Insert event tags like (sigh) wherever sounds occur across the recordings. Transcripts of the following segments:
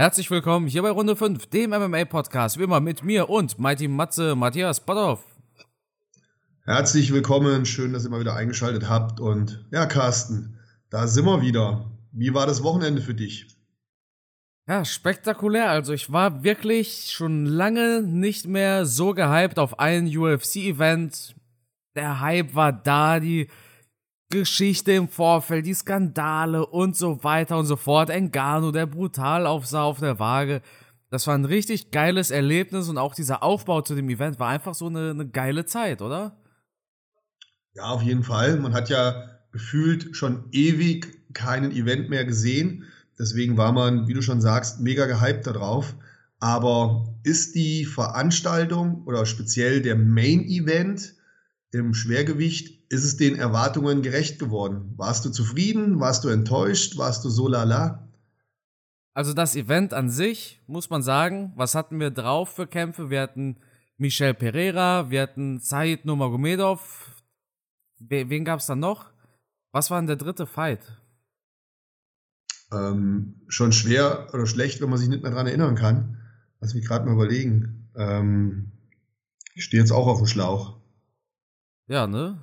Herzlich willkommen hier bei Runde 5, dem MMA-Podcast, wie immer mit mir und Mighty Matze Matthias Botthoff. Herzlich willkommen, schön, dass ihr mal wieder eingeschaltet habt. Und ja, Carsten, da sind wir wieder. Wie war das Wochenende für dich? Ja, spektakulär. Also ich war wirklich schon lange nicht mehr so gehypt auf ein UFC-Event. Der Hype war da, die Geschichte im Vorfeld, die Skandale und so weiter und so fort. Engano, der brutal aufsah auf der Waage. Das war ein richtig geiles Erlebnis und auch dieser Aufbau zu dem Event war einfach so eine, eine geile Zeit, oder? Ja, auf jeden Fall. Man hat ja gefühlt schon ewig keinen Event mehr gesehen. Deswegen war man, wie du schon sagst, mega gehypt darauf. Aber ist die Veranstaltung oder speziell der Main Event im Schwergewicht, ist es den Erwartungen gerecht geworden? Warst du zufrieden? Warst du enttäuscht? Warst du so lala? Also das Event an sich, muss man sagen, was hatten wir drauf für Kämpfe? Wir hatten Michel Pereira, wir hatten Said Nurmagomedov. Wen gab es dann noch? Was war denn der dritte Fight? Ähm, schon schwer oder schlecht, wenn man sich nicht mehr dran erinnern kann. Lass mich gerade mal überlegen. Ähm, ich stehe jetzt auch auf dem Schlauch. Ja, ne?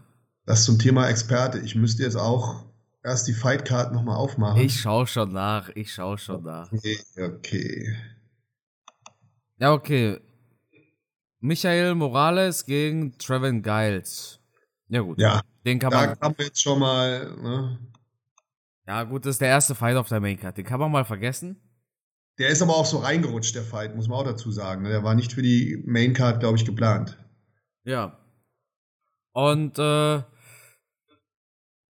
Das zum Thema Experte. Ich müsste jetzt auch erst die Fightcard nochmal aufmachen. Ich schaue schon nach. Ich schaue schon nach. Okay, okay. Ja, okay. Michael Morales gegen Trevin Giles. Ja, gut. Ja. Den kann da man. haben wir jetzt schon mal. Ne? Ja, gut, das ist der erste Fight auf der Maincard. Den kann man mal vergessen. Der ist aber auch so reingerutscht, der Fight, muss man auch dazu sagen. ne? Der war nicht für die Maincard, glaube ich, geplant. Ja. Und äh,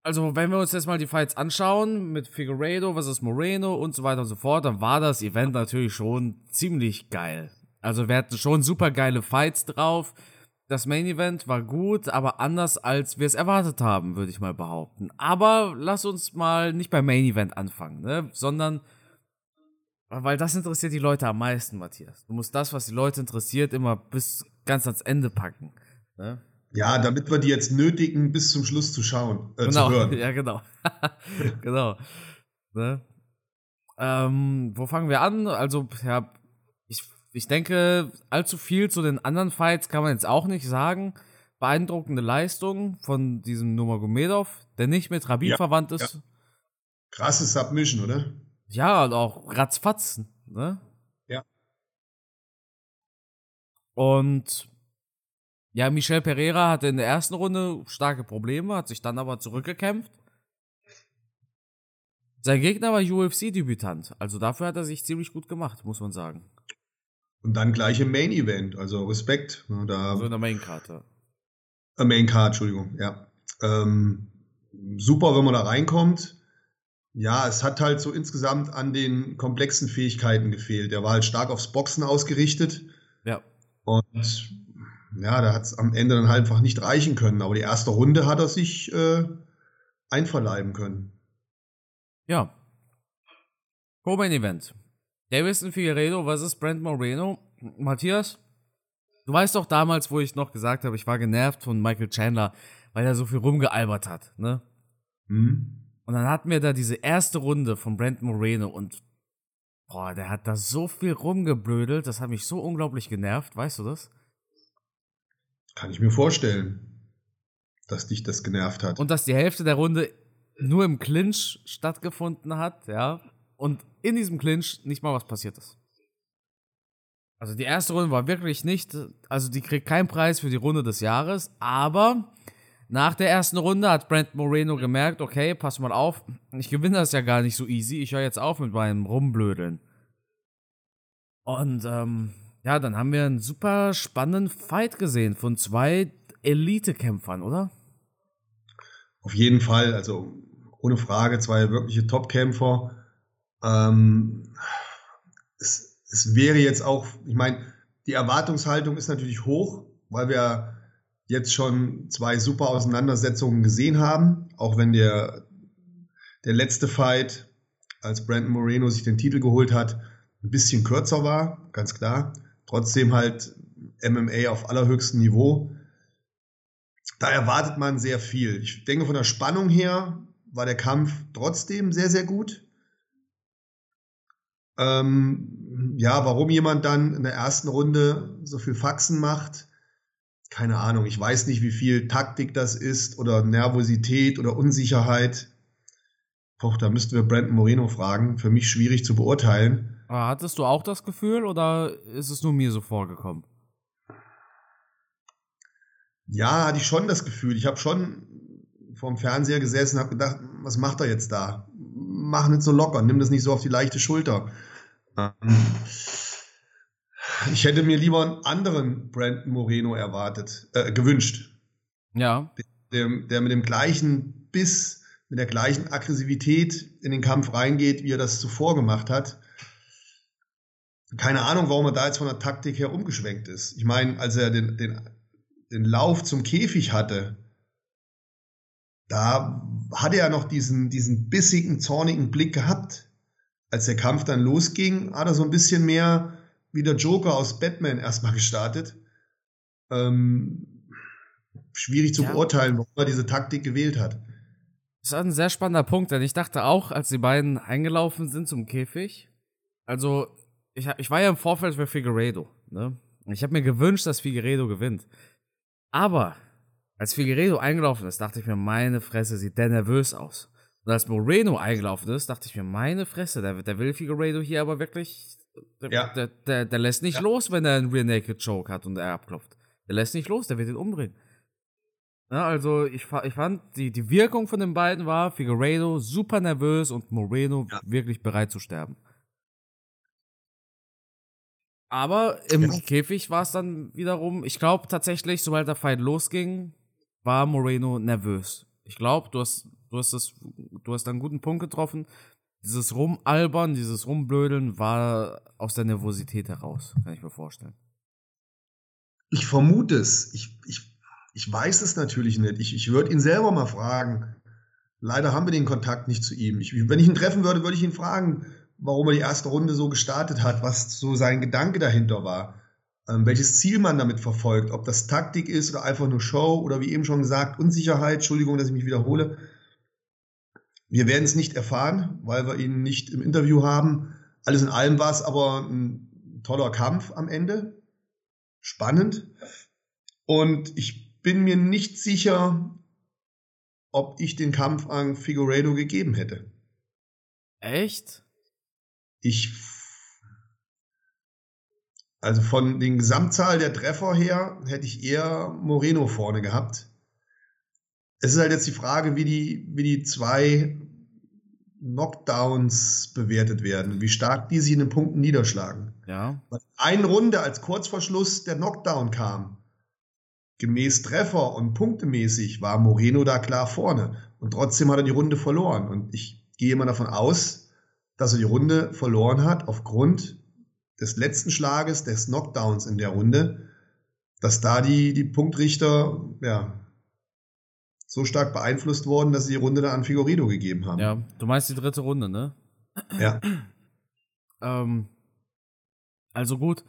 also wenn wir uns jetzt mal die Fights anschauen mit Figueiredo versus Moreno und so weiter und so fort, dann war das Event natürlich schon ziemlich geil. Also wir hatten schon super geile Fights drauf. Das Main Event war gut, aber anders als wir es erwartet haben, würde ich mal behaupten. Aber lass uns mal nicht beim Main Event anfangen, ne? sondern weil das interessiert die Leute am meisten, Matthias. Du musst das, was die Leute interessiert, immer bis ganz ans Ende packen. Ne? Ja, damit wir die jetzt nötigen, bis zum Schluss zu schauen, äh, genau, zu hören. (laughs) ja, genau. (laughs) genau. Ne? Ähm, wo fangen wir an? Also, ja, ich, ich denke, allzu viel zu den anderen Fights kann man jetzt auch nicht sagen. Beeindruckende Leistung von diesem Nurmagomedov, der nicht mit Rabin Ja, verwandt ist. ja. Krasse Submission, oder? Ja, und auch ratzfatz, ne? Ja. Und ja, Michel Pereira hatte in der ersten Runde starke Probleme, hat sich dann aber zurückgekämpft. Sein Gegner war UFC-Debütant, also dafür hat er sich ziemlich gut gemacht, muss man sagen. Und dann gleich im Main Event, also Respekt. Ne, da Also in der Mainkarte. Äh, Main Card, Entschuldigung, ja. Ähm, super, wenn man da reinkommt. Ja, es hat halt so insgesamt an den komplexen Fähigkeiten gefehlt. Der war halt stark aufs Boxen ausgerichtet Ja. und ja, da hat es am Ende dann halt einfach nicht reichen können. Aber die erste Runde hat er sich äh, einverleiben können. Ja. Co-Main Event. Davison Figueredo versus Brent Moreno. Matthias, du weißt doch damals, wo ich noch gesagt habe, ich war genervt von Michael Chandler, weil er so viel rumgealbert hat, ne? Hm? Und dann hatten wir da diese erste Runde von Brent Moreno und boah, der hat da so viel rumgeblödelt, das hat mich so unglaublich genervt, weißt du das? Kann ich mir vorstellen, dass dich das genervt hat. Und dass die Hälfte der Runde nur im Clinch stattgefunden hat, ja, und in diesem Clinch nicht mal was passiert ist. Also die erste Runde war wirklich nicht, also die kriegt keinen Preis für die Runde des Jahres, aber nach der ersten Runde hat Brent Moreno gemerkt, okay, pass mal auf, ich gewinne das ja gar nicht so easy, ich höre jetzt auf mit meinem Rumblödeln. Und ähm, ja, dann haben wir einen super spannenden Fight gesehen von zwei Elite-Kämpfern, oder? Auf jeden Fall, also ohne Frage, zwei wirkliche Top-Kämpfer. Ähm, es, es wäre jetzt auch, ich meine, die Erwartungshaltung ist natürlich hoch, weil wir jetzt schon zwei super Auseinandersetzungen gesehen haben, auch wenn der, der letzte Fight, als Brandon Moreno sich den Titel geholt hat, ein bisschen kürzer war, ganz klar. Trotzdem halt MMA auf allerhöchstem Niveau. Da erwartet man sehr viel. Ich denke, von der Spannung her war der Kampf trotzdem sehr, sehr gut. Ähm, ja, warum jemand dann in der ersten Runde so viel Faxen macht, keine Ahnung. Ich weiß nicht, wie viel Taktik das ist oder Nervosität oder Unsicherheit. Poch, da müssten wir Brandon Moreno fragen. Für mich schwierig zu beurteilen. Aber hattest du auch das Gefühl oder ist es nur mir so vorgekommen? Ja, hatte ich schon das Gefühl. Ich habe schon vorm Fernseher gesessen und habe gedacht, was macht er jetzt da? Mach nicht so locker, nimm das nicht so auf die leichte Schulter. Ähm, ich hätte mir lieber einen anderen Brandon Moreno erwartet, äh, gewünscht. Ja. Der, der mit dem gleichen Biss, mit der gleichen Aggressivität in den Kampf reingeht, wie er das zuvor gemacht hat. Keine Ahnung, warum er da jetzt von der Taktik her umgeschwenkt ist. Ich meine, als er den, den, den Lauf zum Käfig hatte, da hatte er noch diesen, diesen bissigen, zornigen Blick gehabt. Als der Kampf dann losging, hat er so ein bisschen mehr wie der Joker aus Batman erstmal gestartet. Ähm, schwierig zu ja. beurteilen, warum er diese Taktik gewählt hat. Das ist ein sehr spannender Punkt, denn ich dachte auch, als die beiden eingelaufen sind zum Käfig, also ich, ich war ja im Vorfeld für Figueredo, ne? Ich habe mir gewünscht, dass Figueredo gewinnt. Aber als Figueredo eingelaufen ist, dachte ich mir, meine Fresse, sieht der nervös aus. Und als Moreno eingelaufen ist, dachte ich mir, meine Fresse, der, der will Figueredo hier aber wirklich, der, ja. der, der, der, lässt nicht ja. los, wenn er einen Rear Naked Choke hat und er abklopft. Der lässt nicht los, der wird ihn umbringen. Ja, also ich, ich fand, die, die Wirkung von den beiden war, Figueredo super nervös und Moreno wirklich bereit zu sterben. Aber im Käfig war es dann wiederum, ich glaube tatsächlich, sobald der Fight losging, war Moreno nervös. Ich glaube, du hast, du hast das, du hast einen guten Punkt getroffen. Dieses Rumalbern, dieses Rumblödeln war aus der Nervosität heraus, kann ich mir vorstellen. Ich vermute es. Ich, ich, ich weiß es natürlich nicht. Ich, ich würde ihn selber mal fragen. Leider haben wir den Kontakt nicht zu ihm. Ich, wenn ich ihn treffen würde, würde ich ihn fragen, warum er die erste Runde so gestartet hat, was so sein Gedanke dahinter war ähm, welches Ziel man damit verfolgt, ob das Taktik ist oder einfach nur Show oder wie eben schon gesagt, Unsicherheit, Entschuldigung, dass ich mich wiederhole. Wir werden es nicht erfahren, weil wir ihn nicht im Interview haben. Alles in allem war es aber ein toller Kampf am Ende. Spannend. Und ich bin mir nicht sicher, ob ich den Kampf an Figueredo gegeben hätte. Echt? Ich also von den Gesamtzahl der Treffer her hätte ich eher Moreno vorne gehabt. Es ist halt jetzt die Frage, wie die, wie die zwei Knockdowns bewertet werden, wie stark die sich in den Punkten niederschlagen. Ja. Eine Runde als Kurzverschluss der Knockdown kam, gemäß Treffer und punktemäßig war Moreno da klar vorne. Und trotzdem hat er die Runde verloren. Und ich gehe mal davon aus, dass er die Runde verloren hat aufgrund des letzten Schlages, des Knockdowns in der Runde, dass da die, die Punktrichter ja, so stark beeinflusst wurden, dass sie die Runde da an Figurido gegeben haben. Ja, du meinst die dritte Runde, ne? Ja. (clears throat) ähm, also gut,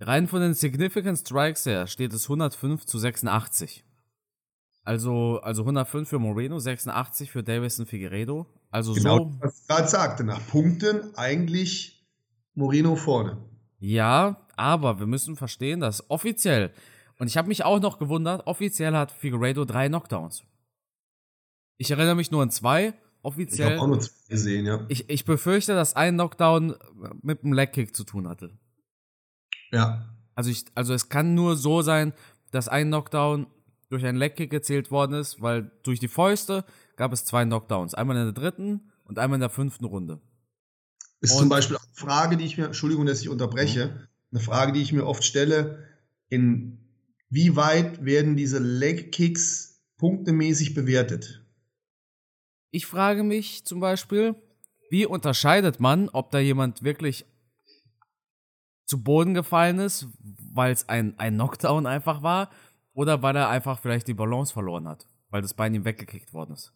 rein von den Significant Strikes her steht es 105 zu 86. Also, also 105 für Moreno, 86 für Davison Figueredo. Also genau, so. Was ich gerade sagte, nach Punkten eigentlich Moreno vorne. Ja, aber wir müssen verstehen, dass offiziell, und ich habe mich auch noch gewundert, offiziell hat Figueredo drei Knockdowns. Ich erinnere mich nur an zwei. Offiziell. Ich habe auch nur zwei gesehen, ja. Ich, ich befürchte, dass ein Knockdown mit einem Legkick zu tun hatte. Ja. Also, ich, also es kann nur so sein, dass ein Knockdown durch einen Legkick gezählt worden ist, weil durch die Fäuste gab es zwei Knockdowns. Einmal in der dritten und einmal in der fünften Runde. Ist und zum Beispiel eine Frage, die ich mir, Entschuldigung, dass ich unterbreche, mhm. eine Frage, die ich mir oft stelle, inwieweit werden diese Leg Kicks punktemäßig bewertet? Ich frage mich zum Beispiel, wie unterscheidet man, ob da jemand wirklich zu Boden gefallen ist, weil es ein, ein Knockdown einfach war, oder weil er einfach vielleicht die Balance verloren hat, weil das Bein ihm weggekickt worden ist?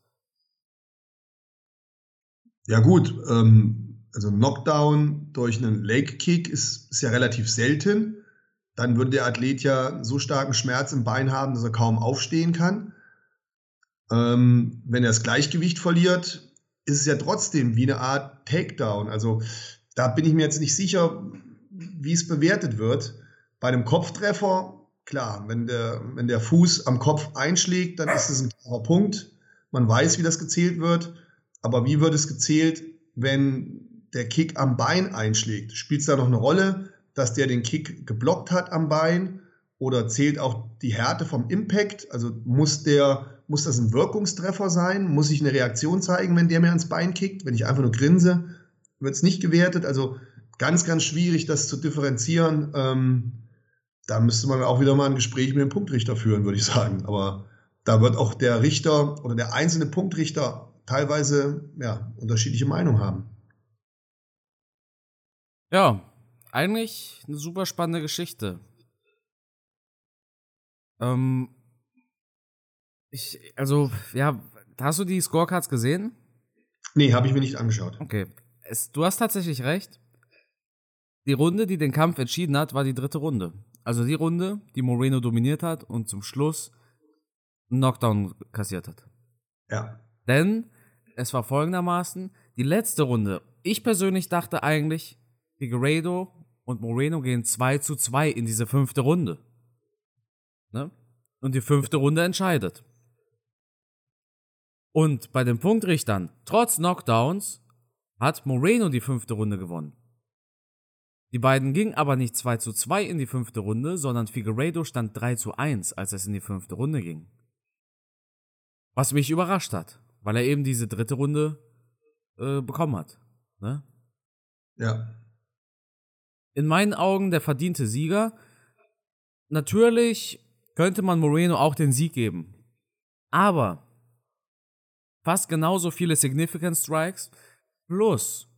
Ja gut, ähm, also Knockdown durch einen Leg Kick ist, ist ja relativ selten. Dann würde der Athlet ja so starken Schmerz im Bein haben, dass er kaum aufstehen kann. Ähm, wenn er das Gleichgewicht verliert, ist es ja trotzdem wie eine Art Takedown. Also da bin ich mir jetzt nicht sicher, wie es bewertet wird. Bei einem Kopftreffer, klar, wenn der, wenn der Fuß am Kopf einschlägt, dann ist es ein klarer Punkt. Man weiß, wie das gezählt wird. Aber wie wird es gezählt, wenn der Kick am Bein einschlägt? Spielt es da noch eine Rolle, dass der den Kick geblockt hat am Bein? Oder zählt auch die Härte vom Impact? Also muss der, muss das ein Wirkungstreffer sein? Muss ich eine Reaktion zeigen, wenn der mir ans Bein kickt? Wenn ich einfach nur grinse, wird es nicht gewertet. Also ganz, ganz schwierig, das zu differenzieren. Ähm, da müsste man auch wieder mal ein Gespräch mit dem Punktrichter führen, würde ich sagen. Aber da wird auch der Richter oder der einzelne Punktrichter teilweise ja, unterschiedliche Meinungen haben. Ja, eigentlich eine super spannende Geschichte. Ähm, ich, also, ja, hast du die Scorecards gesehen? Nee, habe ich mir nicht angeschaut. Okay. Es, du hast tatsächlich recht. Die Runde, die den Kampf entschieden hat, war die dritte Runde. Also die Runde, die Moreno dominiert hat und zum Schluss einen Knockdown kassiert hat. Ja. Denn es war folgendermaßen, die letzte Runde. Ich persönlich dachte eigentlich, Figueiredo und Moreno gehen 2 zu 2 in diese fünfte Runde. Ne? Und die fünfte Runde entscheidet. Und bei den Punktrichtern, trotz Knockdowns, hat Moreno die fünfte Runde gewonnen. Die beiden gingen aber nicht 2 zu 2 in die fünfte Runde, sondern Figueiredo stand 3 zu 1, als es in die fünfte Runde ging. Was mich überrascht hat, weil er eben diese dritte Runde äh, bekommen hat. Ne? Ja. In meinen Augen der verdiente Sieger. Natürlich könnte man Moreno auch den Sieg geben. Aber fast genauso viele Significant Strikes plus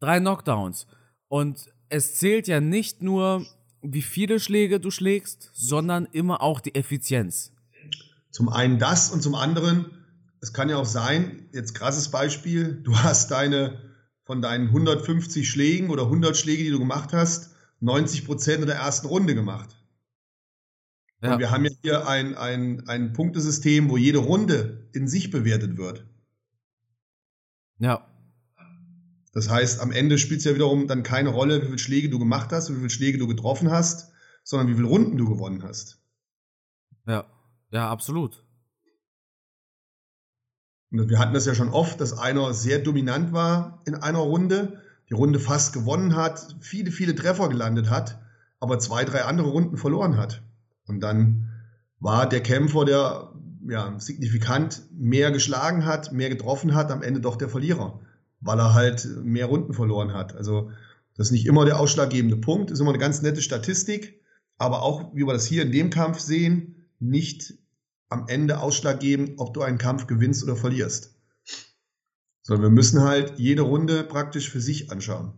drei Knockdowns. Und es zählt ja nicht nur, wie viele Schläge du schlägst, sondern immer auch die Effizienz. Zum einen das und zum anderen, es kann ja auch sein, jetzt krasses Beispiel, du hast deine von deinen 150 Schlägen oder 100 Schläge, die du gemacht hast, 90 Prozent in der ersten Runde gemacht. Ja. Und wir haben ja hier ein, ein, ein Punktesystem, wo jede Runde in sich bewertet wird. Ja. Das heißt, am Ende spielt es ja wiederum dann keine Rolle, wie viele Schläge du gemacht hast, wie viele Schläge du getroffen hast, sondern wie viele Runden du gewonnen hast. Ja, ja, absolut. Wir hatten das ja schon oft, dass einer sehr dominant war in einer Runde, die Runde fast gewonnen hat, viele, viele Treffer gelandet hat, aber zwei, drei andere Runden verloren hat. Und dann war der Kämpfer, der ja, signifikant mehr geschlagen hat, mehr getroffen hat, am Ende doch der Verlierer weil er halt mehr Runden verloren hat. Also das ist nicht immer der ausschlaggebende Punkt, ist immer eine ganz nette Statistik, aber auch, wie wir das hier in dem Kampf sehen, nicht am Ende ausschlaggebend, ob du einen Kampf gewinnst oder verlierst. Sondern wir müssen halt jede Runde praktisch für sich anschauen.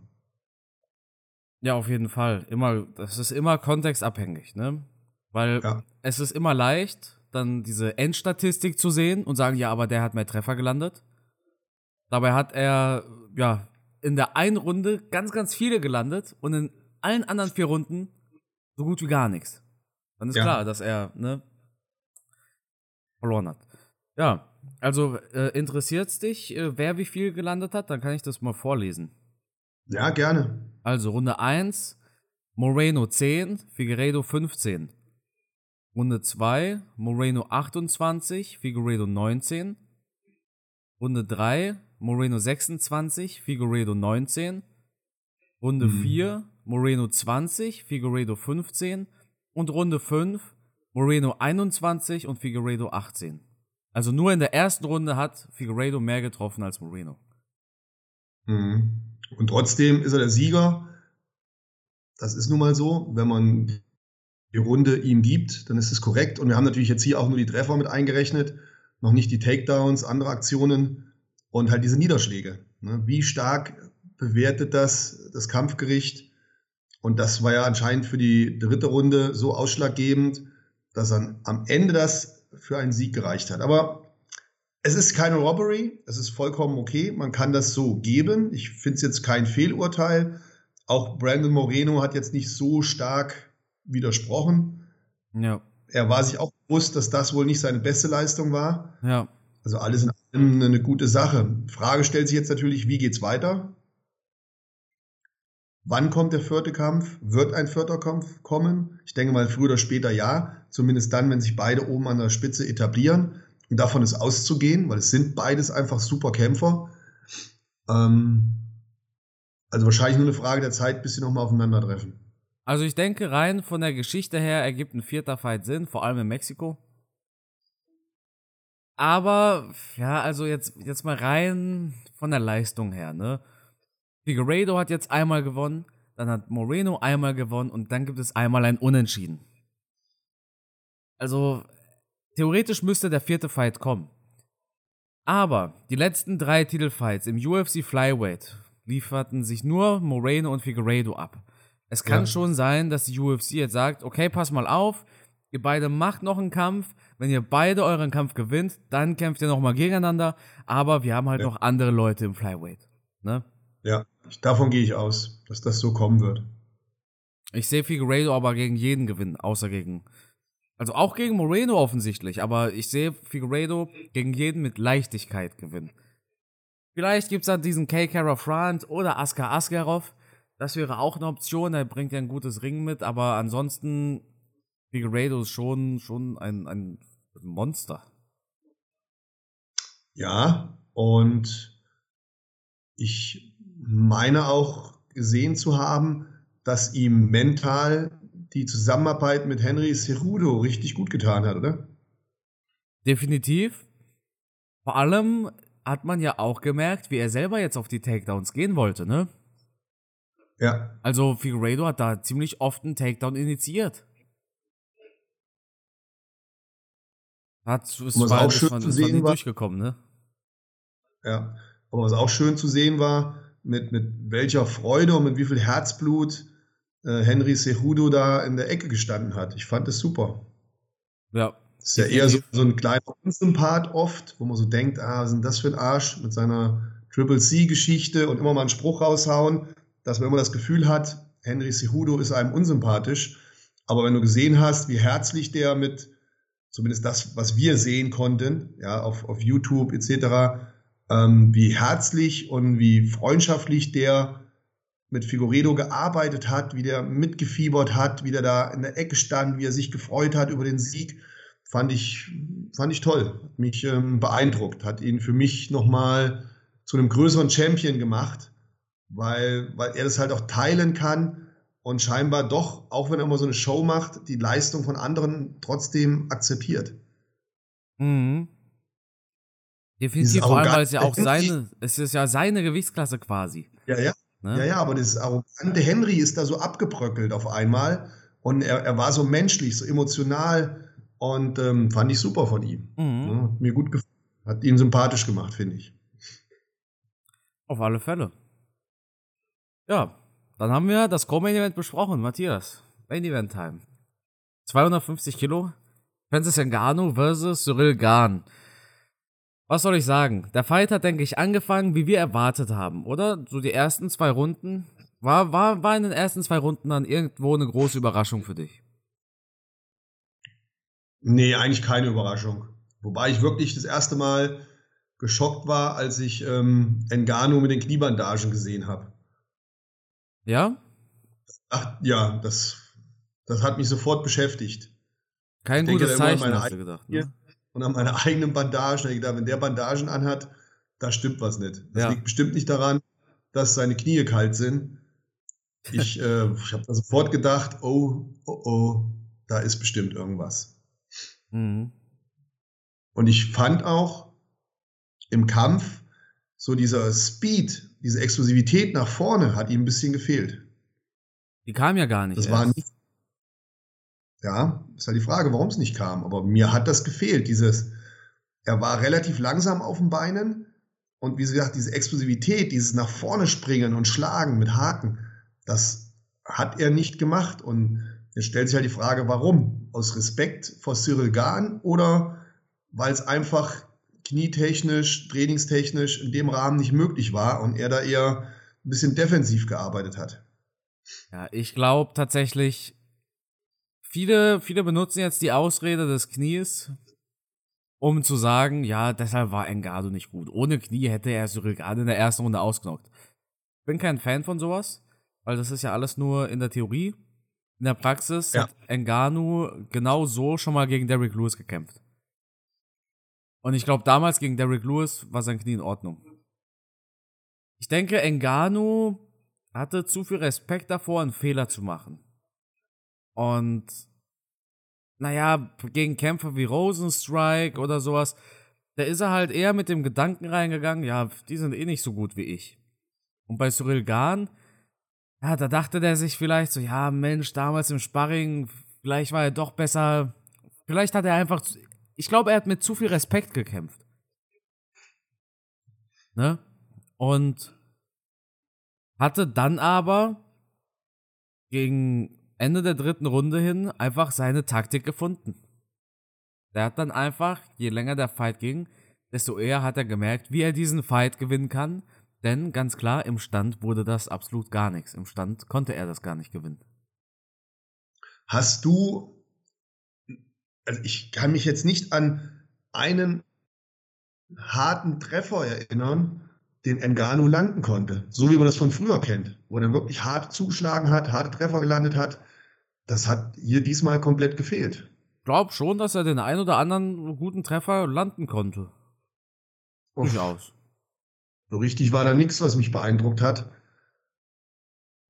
Ja, auf jeden Fall. Immer, das ist immer kontextabhängig, ne? Weil ja. es ist immer leicht, dann diese Endstatistik zu sehen und sagen, ja, aber der hat mehr Treffer gelandet. Dabei hat er, ja, in der einen Runde ganz, ganz viele gelandet und in allen anderen vier Runden so gut wie gar nichts. Dann ist ja. klar, dass er, ne, verloren hat. Ja, also äh, interessiert's dich, äh, wer wie viel gelandet hat? Dann kann ich das mal vorlesen. Ja, gerne. Also Runde 1, Moreno 10, Figueredo 15. Runde 2, Moreno 28, Figueredo 19. Runde 3, Moreno 26, Figueredo 19. Runde mhm. 4, Moreno 20, Figueredo 15. Und Runde 5, Moreno 21 und Figueredo 18. Also nur in der ersten Runde hat Figueredo mehr getroffen als Moreno. Mhm. Und trotzdem ist er der Sieger. Das ist nun mal so. Wenn man die Runde ihm gibt, dann ist es korrekt. Und wir haben natürlich jetzt hier auch nur die Treffer mit eingerechnet, noch nicht die Takedowns, andere Aktionen und halt diese Niederschläge. Ne? Wie stark bewertet das das Kampfgericht? Und das war ja anscheinend für die dritte Runde so ausschlaggebend, dass dann am Ende das für einen Sieg gereicht hat. Aber es ist keine Robbery, es ist vollkommen okay, man kann das so geben. Ich finde es jetzt kein Fehlurteil. Auch Brandon Moreno hat jetzt nicht so stark widersprochen. Ja. Er war sich auch bewusst, dass das wohl nicht seine beste Leistung war. Ja. Also alles in allem eine gute Sache. Frage stellt sich jetzt natürlich, wie geht's weiter? Wann kommt der vierte Kampf? Wird ein vierter Kampf kommen? Ich denke mal früher oder später ja. Zumindest dann, wenn sich beide oben an der Spitze etablieren. Und davon ist auszugehen, weil es sind beides einfach super Kämpfer. Ähm, also wahrscheinlich nur eine Frage der Zeit, bis sie nochmal aufeinandertreffen. Also ich denke, rein von der Geschichte her ergibt ein vierter Fight Sinn, vor allem in Mexiko. Aber, ja, also jetzt, jetzt mal rein von der Leistung her, ne? Figueredo hat jetzt einmal gewonnen, dann hat Moreno einmal gewonnen und dann gibt es einmal ein Unentschieden. Also, theoretisch müsste der vierte Fight kommen. Aber die letzten drei Titelfights im UFC Flyweight lieferten sich nur Moreno und Figueredo ab. Es kann ja. schon sein, dass die UFC jetzt sagt, okay, pass mal auf, ihr beide macht noch einen Kampf, wenn ihr beide euren Kampf gewinnt, dann kämpft ihr nochmal gegeneinander, aber wir haben halt ja. noch andere Leute im Flyweight. Ne? Ja, davon gehe ich aus, dass das so kommen wird. Ich sehe Figueredo aber gegen jeden gewinnen, außer gegen. Also auch gegen Moreno offensichtlich, aber ich sehe Figueredo gegen jeden mit Leichtigkeit gewinnen. Vielleicht gibt es dann diesen K. Kara Front oder Askar Askarov. Das wäre auch eine Option, er bringt ja ein gutes Ring mit, aber ansonsten Figueredo ist schon, schon ein, ein Monster. Ja, und ich meine auch gesehen zu haben, dass ihm mental die Zusammenarbeit mit Henry Cerudo richtig gut getan hat, oder? Definitiv. Vor allem hat man ja auch gemerkt, wie er selber jetzt auf die Takedowns gehen wollte, ne? Ja. Also Figueredo hat da ziemlich oft einen Takedown initiiert. Hat, es war, auch schön war, zu sehen war, durchgekommen, ne? Ja. Aber was auch schön zu sehen war, mit, mit welcher Freude und mit wie viel Herzblut äh, Henry Cejudo da in der Ecke gestanden hat. Ich fand es super. Ja. Das ist ja eher so, so ein kleiner Unsympath oft, wo man so denkt, ah, was ist denn das für ein Arsch mit seiner Triple C-Geschichte und immer mal einen Spruch raushauen, dass man immer das Gefühl hat, Henry Cejudo ist einem unsympathisch. Aber wenn du gesehen hast, wie herzlich der mit, zumindest das, was wir sehen konnten, ja, auf, auf YouTube etc., ähm, wie herzlich und wie freundschaftlich der mit Figueredo gearbeitet hat, wie der mitgefiebert hat, wie der da in der Ecke stand, wie er sich gefreut hat über den Sieg, fand ich, fand ich toll, hat mich ähm, beeindruckt, hat ihn für mich nochmal zu einem größeren Champion gemacht, weil, weil er das halt auch teilen kann und scheinbar doch, auch wenn er immer so eine Show macht, die Leistung von anderen trotzdem akzeptiert. Mhm. Definitiv, vor allem, weil es ja auch seine, es ist ja seine Gewichtsklasse quasi. Ja, ja. Ne? Ja, ja, aber das arrogante Henry ist da so abgebröckelt auf einmal und er, er war so menschlich, so emotional und ähm, fand ich super von ihm. Mhm. Ja, mir gut gefallen. Hat ihn sympathisch gemacht, finde ich. Auf alle Fälle. Ja, dann haben wir das Co-Main Event besprochen, Matthias. Main Event Time. 250 Kilo. Francis Ngannou versus Cyril Gahn. Was soll ich sagen? Der Fight hat, denke ich, angefangen, wie wir erwartet haben, oder? So die ersten zwei Runden. War, war, war in den ersten zwei Runden dann irgendwo eine große Überraschung für dich? Nee, eigentlich keine Überraschung. Wobei ich wirklich das erste Mal geschockt war, als ich ähm, Engano mit den Kniebandagen gesehen habe. Ja? Ach, ja, das, das hat mich sofort beschäftigt. Kein ich gutes denke, Zeichen, hast du gedacht. Ne? Und an meine (laughs) eigenen Bandagen. Ich gedacht, wenn der Bandagen anhat, da stimmt was nicht. Das ja. liegt bestimmt nicht daran, dass seine Knie kalt sind. Ich, äh, (laughs) ich habe da sofort gedacht, oh, oh, oh, da ist bestimmt irgendwas. Mhm. Und ich fand auch im Kampf so dieser Speed, diese Exklusivität nach vorne hat ihm ein bisschen gefehlt. Die kam ja gar nicht. Das erst. war nicht, ja, ist halt die Frage, warum es nicht kam. Aber mir hat das gefehlt. Dieses, er war relativ langsam auf den Beinen und wie gesagt, diese Explosivität, dieses nach vorne springen und schlagen mit Haken, das hat er nicht gemacht. Und jetzt stellt sich halt die Frage, warum? Aus Respekt vor Cyril Gahn oder weil es einfach knietechnisch, trainingstechnisch in dem Rahmen nicht möglich war und er da eher ein bisschen defensiv gearbeitet hat. Ja, ich glaube tatsächlich, Viele, viele benutzen jetzt die Ausrede des Knies, um zu sagen, ja, deshalb war Engado nicht gut. Ohne Knie hätte er Cyril gerade in der ersten Runde ausgenockt. Bin kein Fan von sowas, weil das ist ja alles nur in der Theorie. In der Praxis Ja. hat Enganu genau so schon mal gegen Derrick Lewis gekämpft. Und ich glaube, damals gegen Derrick Lewis war sein Knie in Ordnung. Ich denke, Enganu hatte zu viel Respekt davor, einen Fehler zu machen. Und naja, gegen Kämpfer wie Rosenstrike oder sowas, da ist er halt eher mit dem Gedanken reingegangen, ja, die sind eh nicht so gut wie ich. Und bei Cyril Gahn, ja, da dachte der sich vielleicht so, ja, Mensch, damals im Sparring, vielleicht war er doch besser. Vielleicht hat er einfach, ich glaube, er hat mit zu viel Respekt gekämpft. Ne? Und hatte dann aber gegen Ende der dritten Runde hin einfach seine Taktik gefunden. Der hat dann einfach, je länger der Fight ging, desto eher hat er gemerkt, wie er diesen Fight gewinnen kann. Denn ganz klar, im Stand wurde das absolut gar nichts. Im Stand konnte er das gar nicht gewinnen. Hast du, also ich kann mich jetzt nicht an einen harten Treffer erinnern, den Engano landen konnte. So wie man das von früher kennt, wo er dann wirklich hart zugeschlagen hat, harte Treffer gelandet hat. Das hat hier diesmal komplett gefehlt. Glaub schon, dass er den ein oder anderen guten Treffer landen konnte. Durchaus. So richtig war da nichts, was mich beeindruckt hat.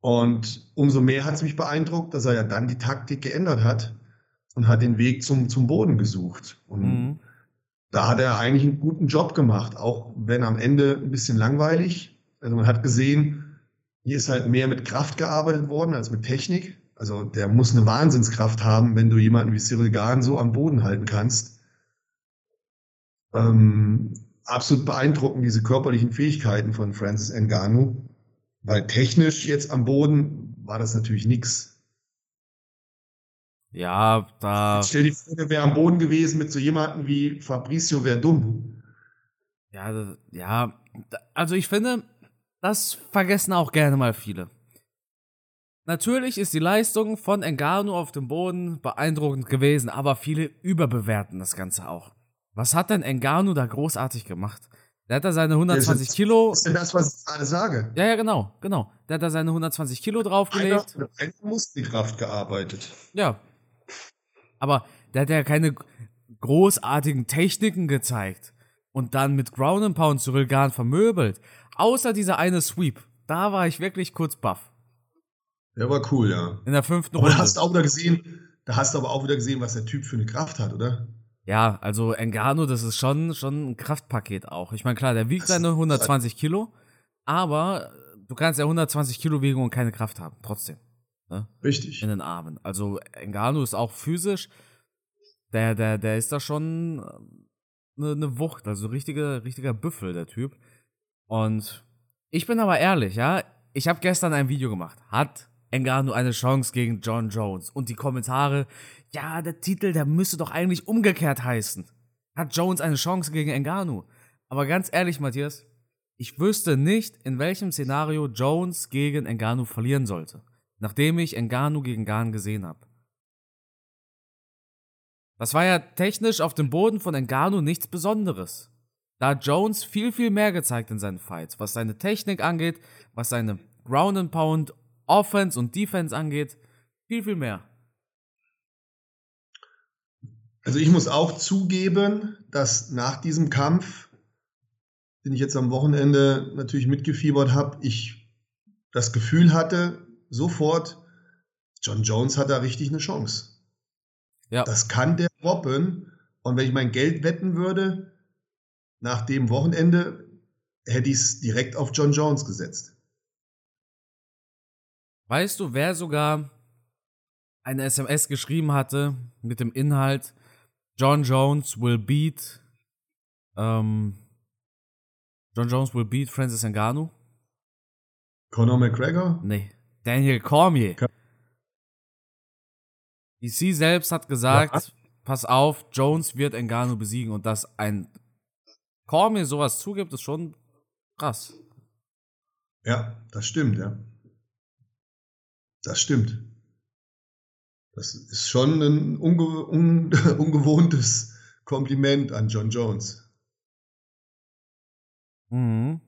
Und umso mehr hat es mich beeindruckt, dass er ja dann die Taktik geändert hat und hat den Weg zum, zum Boden gesucht. Und Mhm. da hat er eigentlich einen guten Job gemacht, auch wenn am Ende ein bisschen langweilig. Also man hat gesehen, hier ist halt mehr mit Kraft gearbeitet worden als mit Technik. Also der muss eine Wahnsinnskraft haben, wenn du jemanden wie Cyril Gahn so am Boden halten kannst. Ähm, absolut beeindruckend, diese körperlichen Fähigkeiten von Francis Ngannou. Weil technisch jetzt am Boden war das natürlich nix. Ja, da. Stell dir vor, der wäre am Boden gewesen mit so jemandem wie Fabricio Verdum. Ja, das- ja. Also ich finde, das vergessen auch gerne mal viele. Natürlich ist die Leistung von Engano auf dem Boden beeindruckend gewesen, aber viele überbewerten das Ganze auch. Was hat denn Engano da großartig gemacht? Der hat da seine 120 Das ist- Kilo. Das ist ja das, was ich gerade sage. Ja, ja, genau, genau. Der hat da seine 120 Kilo Einer, draufgelegt. einer muss die Kraft gearbeitet. Ja. Aber der hat ja keine großartigen Techniken gezeigt. Und dann mit Ground and Pound Cyril Gahn vermöbelt. Außer dieser eine Sweep. Da war ich wirklich kurz baff. Der war cool, ja. In der fünften Aber da Runde. hast du auch wieder gesehen, da hast du aber auch wieder gesehen, was der Typ für eine Kraft hat, oder? Ja, also Engano, das ist schon, schon ein Kraftpaket auch. Ich meine, klar, der wiegt Das seine ist- 120 Kilo, aber du kannst ja 120 Kilo wiegen und keine Kraft haben, trotzdem. Ne? Richtig. In den Armen. Also Engano ist auch physisch, der, der, der ist da schon eine, eine Wucht, also richtige, richtiger Büffel, der Typ. Und ich bin aber ehrlich, ja, ich habe gestern ein Video gemacht. Hat Engano eine Chance gegen John Jones? Und die Kommentare, ja, der Titel, der müsste doch eigentlich umgekehrt heißen. Hat Jones eine Chance gegen Engano? Aber ganz ehrlich, Matthias, ich wüsste nicht, in welchem Szenario Jones gegen Engano verlieren sollte, nachdem ich Engano gegen Gan gesehen habe. Das war ja technisch auf dem Boden von Engano nichts Besonderes. Da hat Jones viel, viel mehr gezeigt in seinen Fights, was seine Technik angeht, was seine Ground and Pound, Offense und Defense angeht. Viel, viel mehr. Also ich muss auch zugeben, dass nach diesem Kampf, den ich jetzt am Wochenende natürlich mitgefiebert habe, ich das Gefühl hatte, sofort, John Jones hat da richtig eine Chance. Ja. Das kann der robben. Und wenn ich mein Geld wetten würde, nach dem Wochenende hätte ich es direkt auf John Jones gesetzt. Weißt du, wer sogar eine SMS geschrieben hatte mit dem Inhalt John Jones will beat ähm, John Jones will beat Francis Ngannou? Conor McGregor? Nee, Daniel Cormier. DC selbst hat gesagt, pass auf, Jones wird Ngannou besiegen und dass ein Cormier sowas zugibt, ist schon krass. Ja, das stimmt, ja. Das stimmt. Das ist schon ein unge un (laughs) ungewohntes Kompliment an John Jones. Mhm.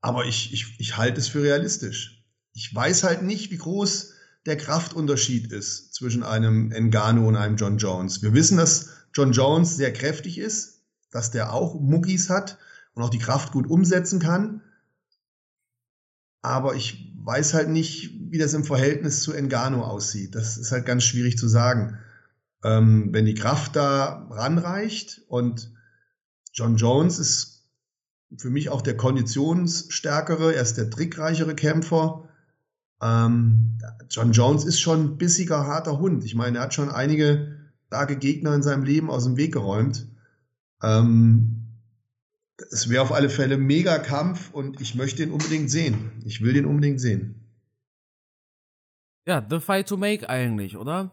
Aber ich, ich, ich halte es für realistisch. ich weiß halt nicht, wie groß der Kraftunterschied ist zwischen einem Engano und einem John Jones. Wir wissen, dass John Jones sehr kräftig ist, dass der auch Muckis hat und auch die Kraft gut umsetzen kann. Aber ich weiß halt nicht, wie das im Verhältnis zu Engano aussieht. Das ist halt ganz schwierig zu sagen. Ähm, wenn die Kraft da ranreicht und John Jones ist für mich auch der konditionsstärkere, er ist der trickreichere Kämpfer. Ähm, John Jones ist schon ein bissiger, harter Hund. Ich meine, er hat schon einige starke Gegner in seinem Leben aus dem Weg geräumt. Ähm, es wäre auf alle Fälle mega Kampf und ich möchte ihn unbedingt sehen. Ich will den unbedingt sehen. Ja, the fight to make eigentlich, oder?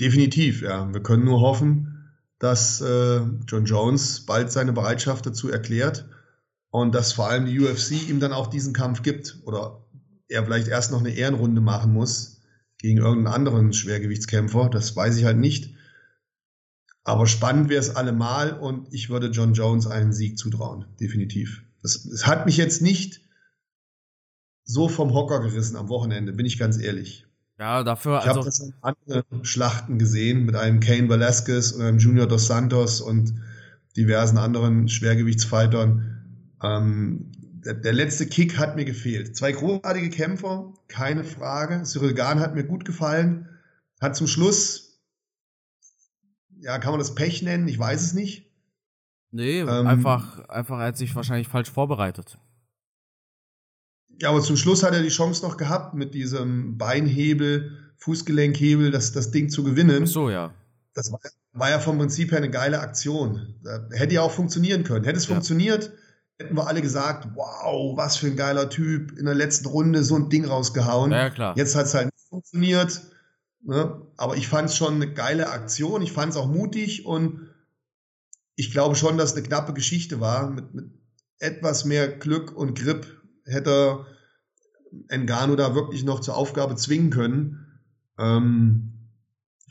Definitiv, ja. Wir können nur hoffen, dass äh, John Jones bald seine Bereitschaft dazu erklärt und dass vor allem die UFC ihm dann auch diesen Kampf gibt oder er vielleicht erst noch eine Ehrenrunde machen muss gegen irgendeinen anderen Schwergewichtskämpfer. Das weiß ich halt nicht. Aber spannend wäre es allemal und ich würde John Jones einen Sieg zutrauen, definitiv. Das, das hat mich jetzt nicht so vom Hocker gerissen am Wochenende, bin ich ganz ehrlich. Ja, dafür. Ich also habe das in anderen Schlachten gesehen mit einem Kane Velasquez und einem Junior Dos Santos und diversen anderen Schwergewichtsfightern. Ähm, der, der, letzte Kick hat mir gefehlt. Zwei großartige Kämpfer, keine Frage. Cyril Gahn hat mir gut gefallen. Hat zum Schluss ja, kann man das Pech nennen? Ich weiß es nicht. Nee, ähm, einfach, einfach, er hat sich wahrscheinlich falsch vorbereitet. Ja, aber zum Schluss hat er die Chance noch gehabt, mit diesem Beinhebel, Fußgelenkhebel, das, das Ding zu gewinnen. Ach so, ja. Das war, war, ja vom Prinzip her eine geile Aktion. Hätte ja auch funktionieren können. Hätte es ja. funktioniert, hätten wir alle gesagt, wow, was für ein geiler Typ, in der letzten Runde so ein Ding rausgehauen. Ja, klar. Jetzt hat es halt nicht funktioniert. Ne? Aber ich fand es schon eine geile Aktion. Ich fand es auch mutig und ich glaube schon, dass es eine knappe Geschichte war. Mit, mit etwas mehr Glück und Grip hätte Engano da wirklich noch zur Aufgabe zwingen können. Ähm,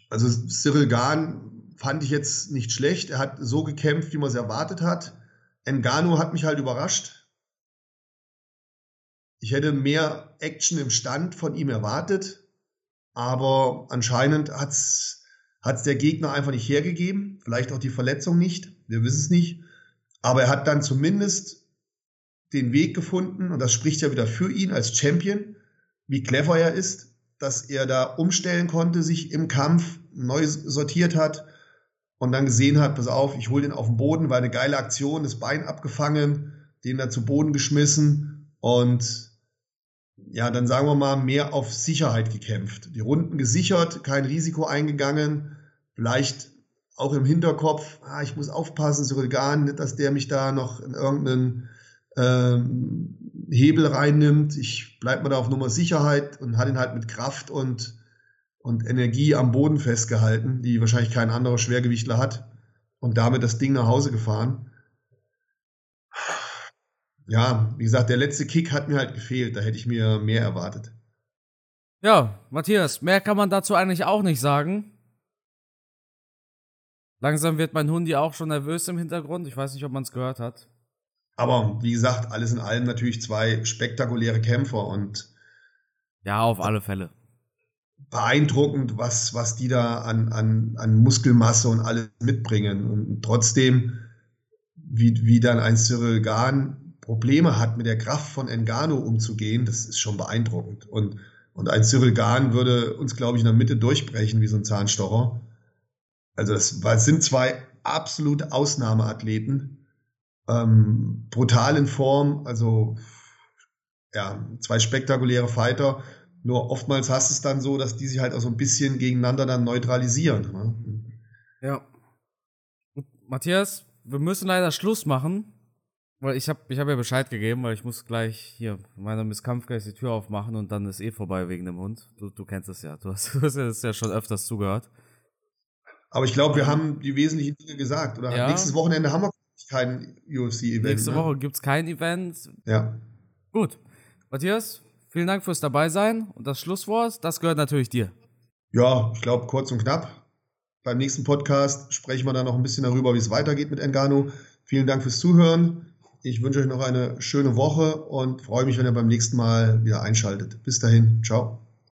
also Cyril Gahn fand ich jetzt nicht schlecht. Er hat so gekämpft, wie man es erwartet hat. Engano hat mich halt überrascht. Ich hätte mehr Action im Stand von ihm erwartet. Aber anscheinend hat es der Gegner einfach nicht hergegeben. Vielleicht auch die Verletzung nicht. Wir wissen es nicht. Aber er hat dann zumindest den Weg gefunden, und das spricht ja wieder für ihn als Champion, wie clever er ist, dass er da umstellen konnte, sich im Kampf neu sortiert hat und dann gesehen hat, pass auf, ich hole den auf den Boden, war eine geile Aktion, das Bein abgefangen, den da zu Boden geschmissen und ja, dann sagen wir mal, mehr auf Sicherheit gekämpft. Die Runden gesichert, kein Risiko eingegangen, vielleicht auch im Hinterkopf, ah, ich muss aufpassen, nicht, dass der mich da noch in irgendeinen ähm, Hebel reinnimmt. Ich bleibe mal da auf Nummer Sicherheit und hat ihn halt mit Kraft und, und Energie am Boden festgehalten, die wahrscheinlich kein anderer Schwergewichtler hat und damit das Ding nach Hause gefahren ja, wie gesagt, der letzte Kick hat mir halt gefehlt. Da hätte ich mir mehr erwartet. Ja, Matthias, mehr kann man dazu eigentlich auch nicht sagen. Langsam wird mein Hundi auch schon nervös im Hintergrund. Ich weiß nicht, ob man es gehört hat. Aber wie gesagt, alles in allem natürlich zwei spektakuläre Kämpfer und. Ja, auf alle Fälle. Beeindruckend, was, was die da an, an, an Muskelmasse und alles mitbringen. Und trotzdem, wie, wie dann ein Cyril Gahn Probleme hat, mit der Kraft von Engano umzugehen, das ist schon beeindruckend. Und, und ein Cyril Gahn würde uns, glaube ich, in der Mitte durchbrechen wie so ein Zahnstocher. Also das, das sind zwei absolute Ausnahmeathleten. Ähm, brutal in Form, also ja, zwei spektakuläre Fighter. Nur oftmals hast es dann so, dass die sich halt auch so ein bisschen gegeneinander dann neutralisieren. Ne? Ja. Matthias, wir müssen leider Schluss machen. Weil ich habe ich hab ja Bescheid gegeben, weil ich muss gleich hier meiner Miss Kampfgeist die Tür aufmachen und dann ist eh vorbei wegen dem Hund. Du, du kennst es ja. Du hast, (laughs) du hast das ja schon öfters zugehört. Aber ich glaube, wir haben die wesentlichen Dinge gesagt. Oder ja. nächstes Wochenende haben wir kein UFC-Event. Nächste ne? Woche gibt es kein Event. Ja. Gut. Matthias, vielen Dank fürs Dabeisein. Und das Schlusswort, das gehört natürlich dir. Ja, ich glaube, kurz und knapp. Beim nächsten Podcast sprechen wir dann noch ein bisschen darüber, wie es weitergeht mit Engano. Vielen Dank fürs Zuhören. Ich wünsche euch noch eine schöne Woche und freue mich, wenn ihr beim nächsten Mal wieder einschaltet. Bis dahin, ciao.